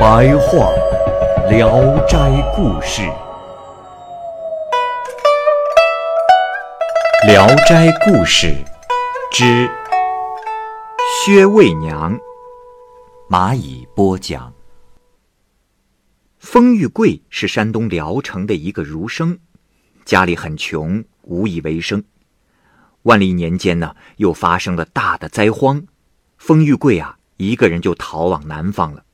白话《聊斋故事》，《聊斋故事》之薛卫娘，蚂蚁播讲。封玉贵是山东聊城的一个儒生，家里很穷，无以为生。万历年间呢，又发生了大的灾荒，封玉贵啊，一个人就逃往南方了。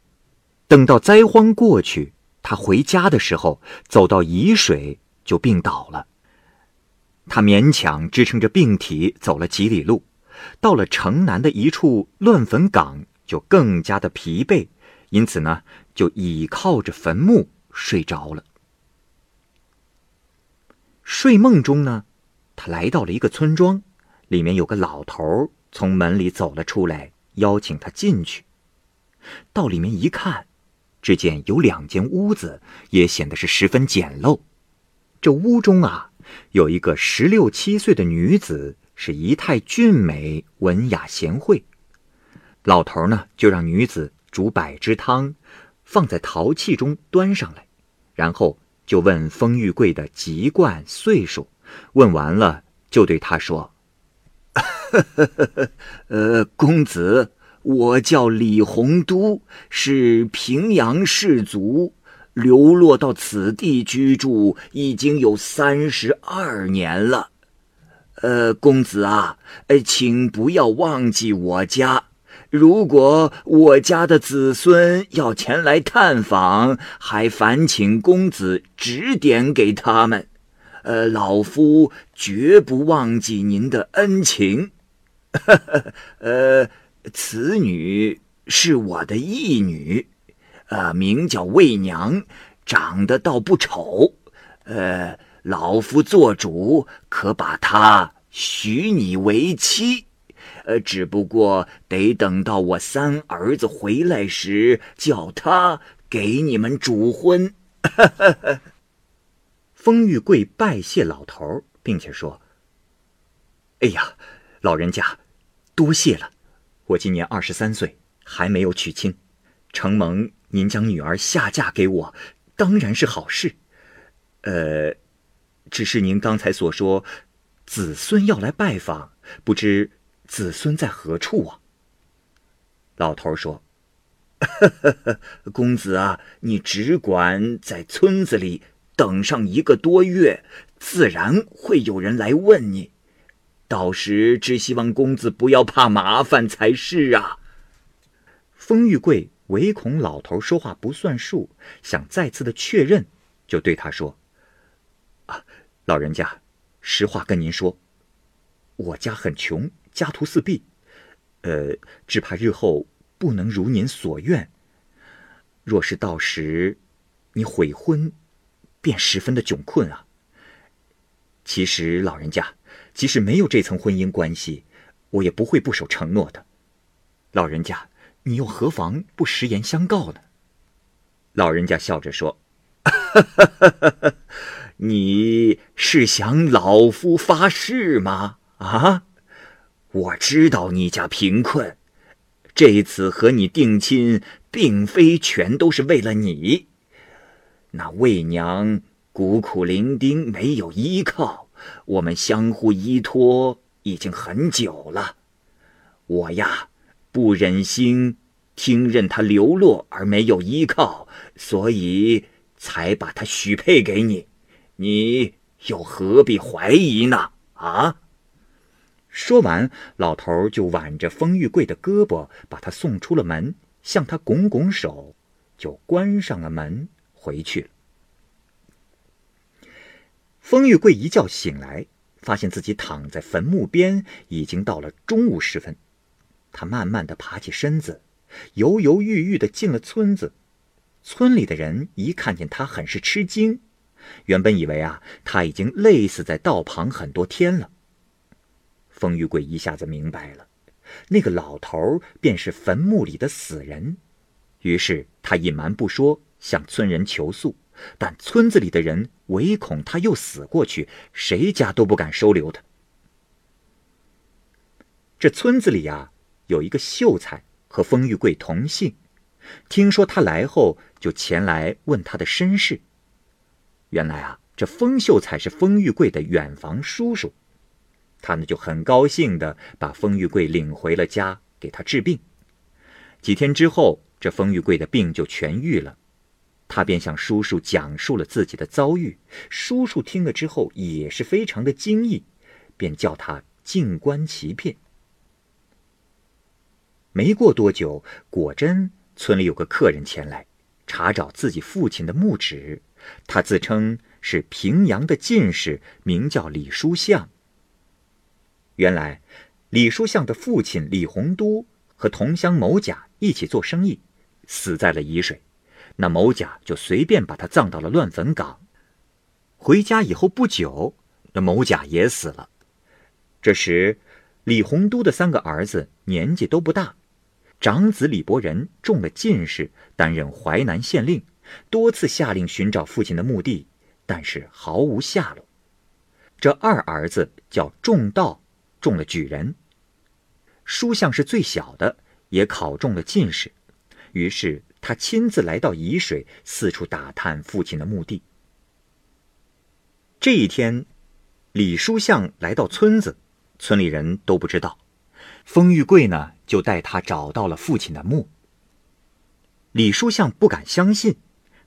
等到灾荒过去，他回家的时候，走到沂水就病倒了。他勉强支撑着病体走了几里路，到了城南的一处乱坟岗，就更加的疲惫，因此呢。就倚靠着坟墓睡着了。睡梦中呢，他来到了一个村庄，里面有个老头从门里走了出来，邀请他进去。到里面一看，只见有两间屋子，也显得是十分简陋。这屋中啊，有一个十六七岁的女子，是仪态俊美、文雅贤惠。老头呢，就让女子煮百汁汤。放在陶器中端上来，然后就问封玉贵的籍贯、岁数。问完了，就对他说：“ 呃，公子，我叫李洪都，是平阳士族，流落到此地居住已经有三十二年了。呃，公子啊，呃，请不要忘记我家。”如果我家的子孙要前来探访，还烦请公子指点给他们。呃，老夫绝不忘记您的恩情。呃，此女是我的义女，呃，名叫魏娘，长得倒不丑。呃，老夫做主，可把她许你为妻。呃，只不过得等到我三儿子回来时，叫他给你们主婚。风玉贵拜谢老头，并且说：“哎呀，老人家，多谢了。我今年二十三岁，还没有娶亲，承蒙您将女儿下嫁给我，当然是好事。呃，只是您刚才所说，子孙要来拜访，不知……”子孙在何处啊？老头说：“ 公子啊，你只管在村子里等上一个多月，自然会有人来问你。到时只希望公子不要怕麻烦才是啊。”封玉贵唯恐老头说话不算数，想再次的确认，就对他说：“啊，老人家，实话跟您说，我家很穷。”家徒四壁，呃，只怕日后不能如您所愿。若是到时你悔婚，便十分的窘困啊。其实老人家，即使没有这层婚姻关系，我也不会不守承诺的。老人家，你又何妨不实言相告呢？老人家笑着说：“ 你是想老夫发誓吗？啊？”我知道你家贫困，这次和你定亲，并非全都是为了你。那魏娘孤苦伶仃，没有依靠，我们相互依托已经很久了。我呀，不忍心听任他流落而没有依靠，所以才把他许配给你。你又何必怀疑呢？啊？说完，老头就挽着封玉贵的胳膊，把他送出了门，向他拱拱手，就关上了门，回去了。风玉贵一觉醒来，发现自己躺在坟墓边，已经到了中午时分。他慢慢的爬起身子，犹犹豫豫的进了村子。村里的人一看见他，很是吃惊。原本以为啊，他已经累死在道旁很多天了。风玉贵一下子明白了，那个老头便是坟墓里的死人。于是他隐瞒不说，向村人求诉。但村子里的人唯恐他又死过去，谁家都不敢收留他。这村子里呀，有一个秀才和风玉贵同姓，听说他来后，就前来问他的身世。原来啊，这风秀才是风玉贵的远房叔叔。他呢就很高兴的把风玉贵领回了家，给他治病。几天之后，这风玉贵的病就痊愈了，他便向叔叔讲述了自己的遭遇。叔叔听了之后也是非常的惊异，便叫他静观其变。没过多久，果真村里有个客人前来查找自己父亲的墓址，他自称是平阳的进士，名叫李书相。原来，李书相的父亲李洪都和同乡某甲一起做生意，死在了沂水。那某甲就随便把他葬到了乱坟岗。回家以后不久，那某甲也死了。这时，李洪都的三个儿子年纪都不大，长子李伯仁中了进士，担任淮南县令，多次下令寻找父亲的墓地，但是毫无下落。这二儿子叫仲道。中了举人，书相是最小的，也考中了进士。于是他亲自来到沂水，四处打探父亲的墓地。这一天，李书相来到村子，村里人都不知道。封玉贵呢，就带他找到了父亲的墓。李书相不敢相信，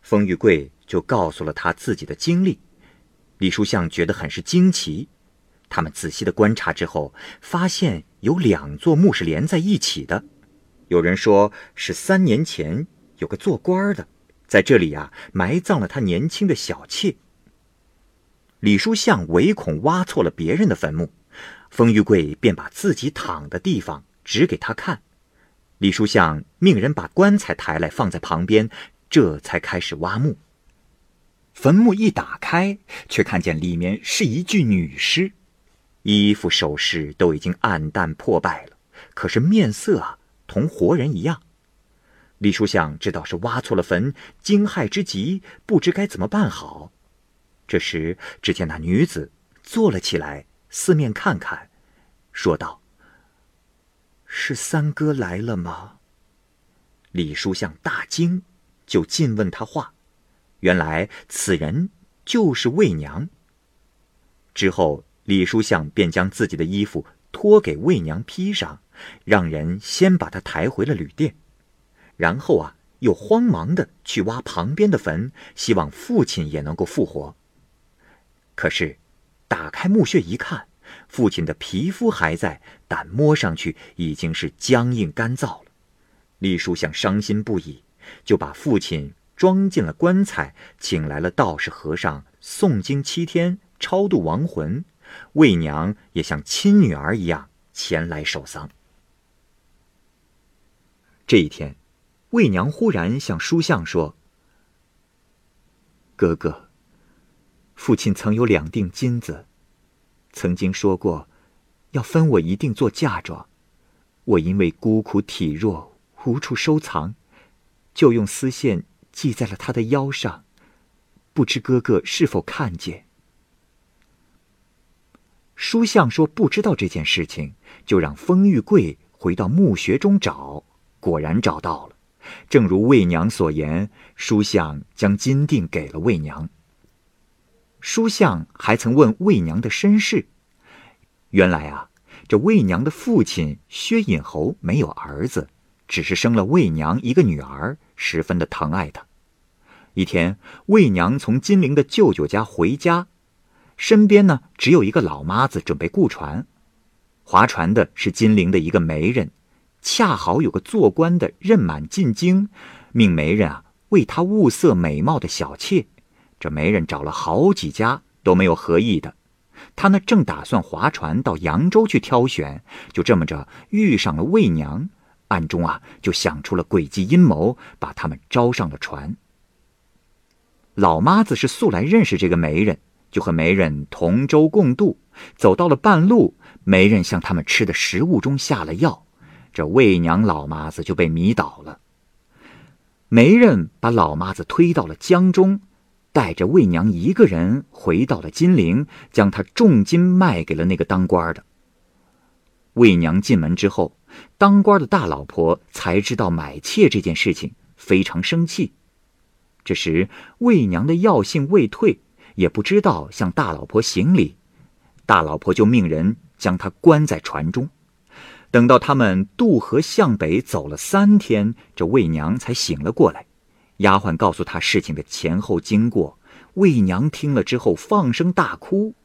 封玉贵就告诉了他自己的经历。李书相觉得很是惊奇。他们仔细的观察之后，发现有两座墓是连在一起的。有人说是三年前有个做官的，在这里呀埋葬了他年轻的小妾。李书相唯恐挖错了别人的坟墓，封玉贵便把自己躺的地方指给他看。李书相命人把棺材抬来放在旁边，这才开始挖墓。坟墓一打开，却看见里面是一具女尸。衣服首饰都已经暗淡破败了，可是面色啊，同活人一样。李书相知道是挖错了坟，惊骇之极，不知该怎么办好。这时，只见那女子坐了起来，四面看看，说道：“是三哥来了吗？”李书相大惊，就进问他话。原来此人就是魏娘。之后。李书相便将自己的衣服托给魏娘披上，让人先把她抬回了旅店，然后啊，又慌忙的去挖旁边的坟，希望父亲也能够复活。可是，打开墓穴一看，父亲的皮肤还在，但摸上去已经是僵硬干燥了。李叔想伤心不已，就把父亲装进了棺材，请来了道士和尚诵经七天，超度亡魂。魏娘也像亲女儿一样前来守丧。这一天，魏娘忽然向书相说：“哥哥，父亲曾有两锭金子，曾经说过要分我一定做嫁妆。我因为孤苦体弱，无处收藏，就用丝线系在了他的腰上。不知哥哥是否看见？”书相说不知道这件事情，就让封玉贵回到墓穴中找，果然找到了。正如魏娘所言，书相将金锭给了魏娘。书相还曾问魏娘的身世，原来啊，这魏娘的父亲薛隐侯没有儿子，只是生了魏娘一个女儿，十分的疼爱她。一天，魏娘从金陵的舅舅家回家。身边呢，只有一个老妈子准备雇船，划船的是金陵的一个媒人，恰好有个做官的任满进京，命媒人啊为他物色美貌的小妾。这媒人找了好几家都没有合意的，他呢正打算划船到扬州去挑选，就这么着遇上了魏娘，暗中啊就想出了诡计阴谋，把他们招上了船。老妈子是素来认识这个媒人，就和媒人同舟共渡。走到了半路，媒人向他们吃的食物中下了药，这魏娘老妈子就被迷倒了。媒人把老妈子推到了江中，带着魏娘一个人回到了金陵，将她重金卖给了那个当官的。魏娘进门之后，当官的大老婆才知道买妾这件事情，非常生气。这时，魏娘的药性未退，也不知道向大老婆行礼，大老婆就命人将她关在船中。等到他们渡河向北走了三天，这魏娘才醒了过来。丫鬟告诉她事情的前后经过，魏娘听了之后放声大哭。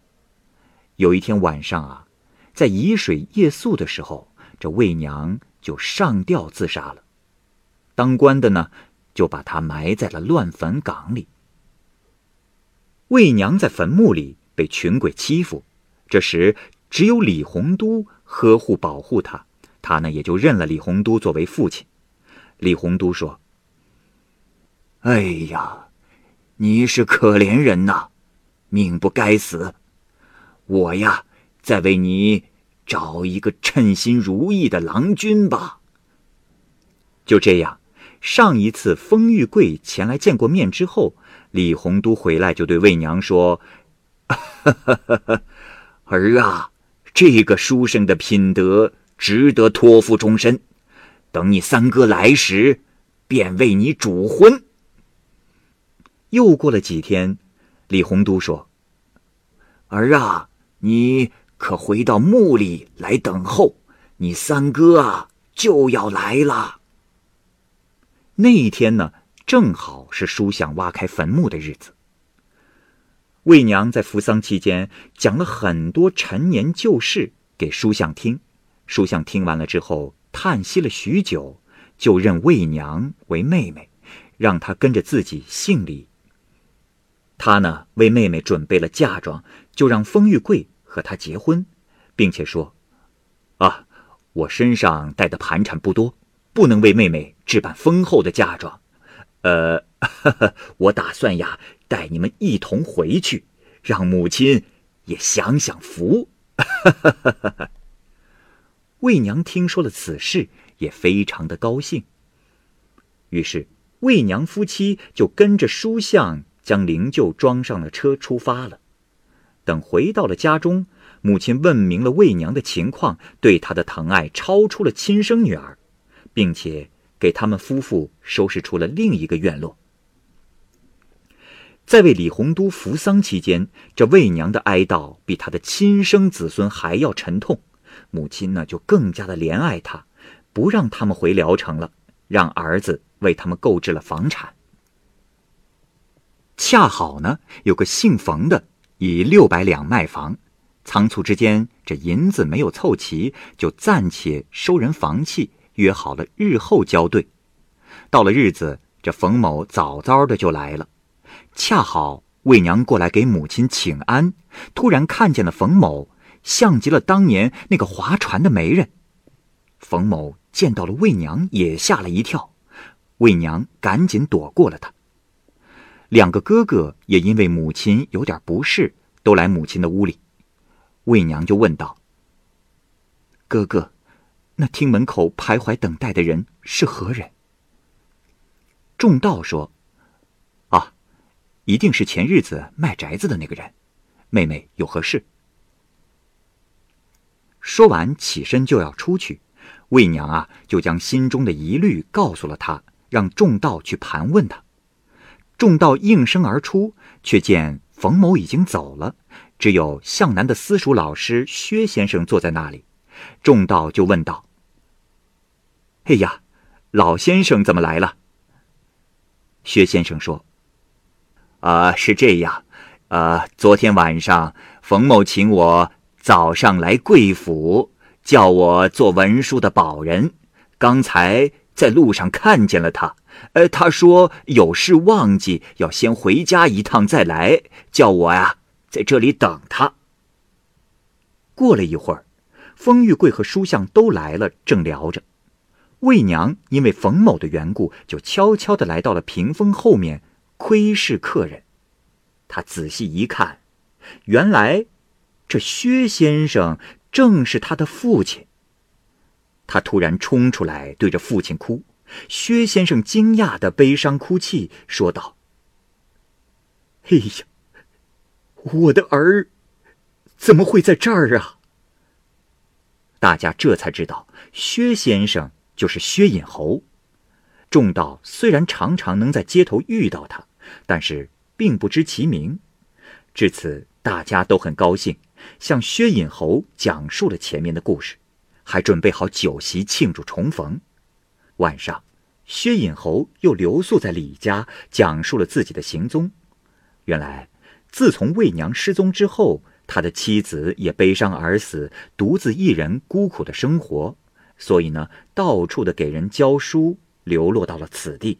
有一天晚上啊，在沂水夜宿的时候，这魏娘就上吊自杀了。当官的呢，就把她埋在了乱坟岗里。魏娘在坟墓里被群鬼欺负，这时只有李洪都。呵护保护他，他呢也就认了李洪都作为父亲。李洪都说：“哎呀，你是可怜人呐，命不该死。我呀，再为你找一个称心如意的郎君吧。”就这样，上一次封玉贵前来见过面之后，李洪都回来就对魏娘说：“ 儿啊。”这个书生的品德值得托付终身，等你三哥来时，便为你主婚。又过了几天，李洪都说：“儿啊，你可回到墓里来等候，你三哥啊就要来了。”那一天呢，正好是书相挖开坟墓的日子。魏娘在扶丧期间讲了很多陈年旧事给书相听，书相听完了之后叹息了许久，就认魏娘为妹妹，让她跟着自己姓李。他呢为妹妹准备了嫁妆，就让封玉贵和她结婚，并且说：“啊，我身上带的盘缠不多，不能为妹妹置办丰厚的嫁妆。呃，我打算呀。”带你们一同回去，让母亲也享享福。哈 魏娘听说了此事，也非常的高兴。于是，魏娘夫妻就跟着书相将灵柩装上了车，出发了。等回到了家中，母亲问明了魏娘的情况，对她的疼爱超出了亲生女儿，并且给他们夫妇收拾出了另一个院落。在为李鸿都扶丧期间，这魏娘的哀悼比她的亲生子孙还要沉痛。母亲呢，就更加的怜爱他，不让他们回聊城了，让儿子为他们购置了房产。恰好呢，有个姓冯的以六百两卖房，仓促之间这银子没有凑齐，就暂且收人房契，约好了日后交兑。到了日子，这冯某早早的就来了。恰好魏娘过来给母亲请安，突然看见了冯某，像极了当年那个划船的媒人。冯某见到了魏娘，也吓了一跳，魏娘赶紧躲过了他。两个哥哥也因为母亲有点不适，都来母亲的屋里。魏娘就问道：“哥哥，那厅门口徘徊等待的人是何人？”众道说。一定是前日子卖宅子的那个人，妹妹有何事？说完，起身就要出去，魏娘啊，就将心中的疑虑告诉了他，让众道去盘问他。众道应声而出，却见冯某已经走了，只有向南的私塾老师薛先生坐在那里。众道就问道：“哎呀，老先生怎么来了？”薛先生说。啊，是这样，呃，昨天晚上冯某请我早上来贵府，叫我做文书的保人。刚才在路上看见了他，呃，他说有事忘记，要先回家一趟再来，叫我呀在这里等他。过了一会儿，封玉贵和书相都来了，正聊着。魏娘因为冯某的缘故，就悄悄地来到了屏风后面窥视客人。他仔细一看，原来这薛先生正是他的父亲。他突然冲出来，对着父亲哭。薛先生惊讶的悲伤哭泣，说道：“哎呀，我的儿怎么会在这儿啊？”大家这才知道，薛先生就是薛隐侯。众道虽然常常能在街头遇到他，但是并不知其名。至此，大家都很高兴，向薛隐侯讲述了前面的故事。还准备好酒席庆祝重逢。晚上，薛隐侯又留宿在李家，讲述了自己的行踪。原来，自从魏娘失踪之后，他的妻子也悲伤而死，独自一人孤苦的生活，所以呢，到处的给人教书，流落到了此地。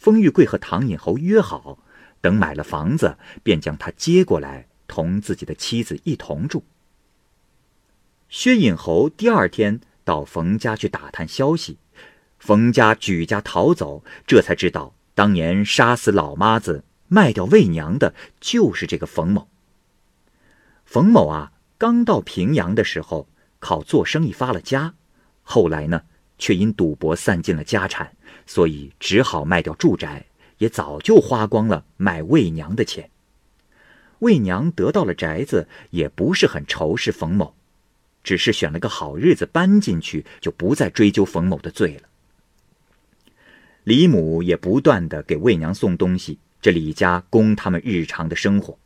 封玉贵和唐隐侯约好，等买了房子，便将他接过来，同自己的妻子一同住。薛隐侯第二天到冯家去打探消息，冯家举家逃走，这才知道当年杀死老妈子、卖掉魏娘的就是这个冯某。冯某啊，刚到平阳的时候靠做生意发了家，后来呢，却因赌博散尽了家产，所以只好卖掉住宅，也早就花光了买魏娘的钱。魏娘得到了宅子，也不是很仇视冯某。只是选了个好日子搬进去，就不再追究冯某的罪了。李母也不断的给魏娘送东西，这李家供他们日常的生活。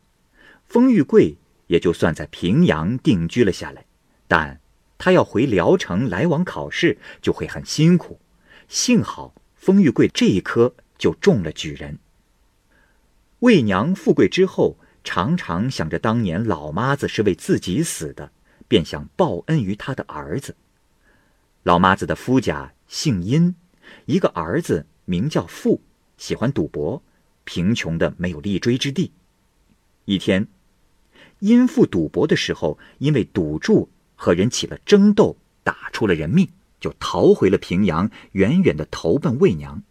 封玉贵也就算在平阳定居了下来，但他要回聊城来往考试，就会很辛苦。幸好封玉贵这一科就中了举人。魏娘富贵之后，常常想着当年老妈子是为自己死的。便想报恩于他的儿子。老妈子的夫家姓殷，一个儿子名叫富，喜欢赌博，贫穷的没有立锥之地。一天，殷富赌博的时候，因为赌注和人起了争斗，打出了人命，就逃回了平阳，远远的投奔魏娘。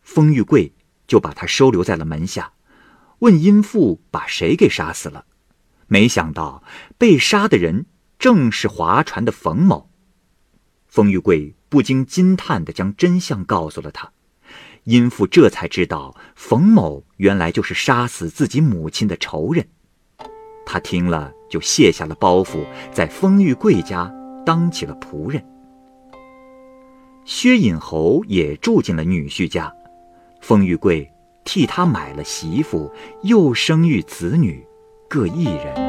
封玉贵就把他收留在了门下，问殷富把谁给杀死了。没想到被杀的人正是划船的冯某。封玉贵不禁惊叹的将真相告诉了他，殷父这才知道冯某原来就是杀死自己母亲的仇人。他听了就卸下了包袱，在封玉贵家当起了仆人。薛隐侯也住进了女婿家，封玉贵替他买了媳妇，又生育子女。各一人。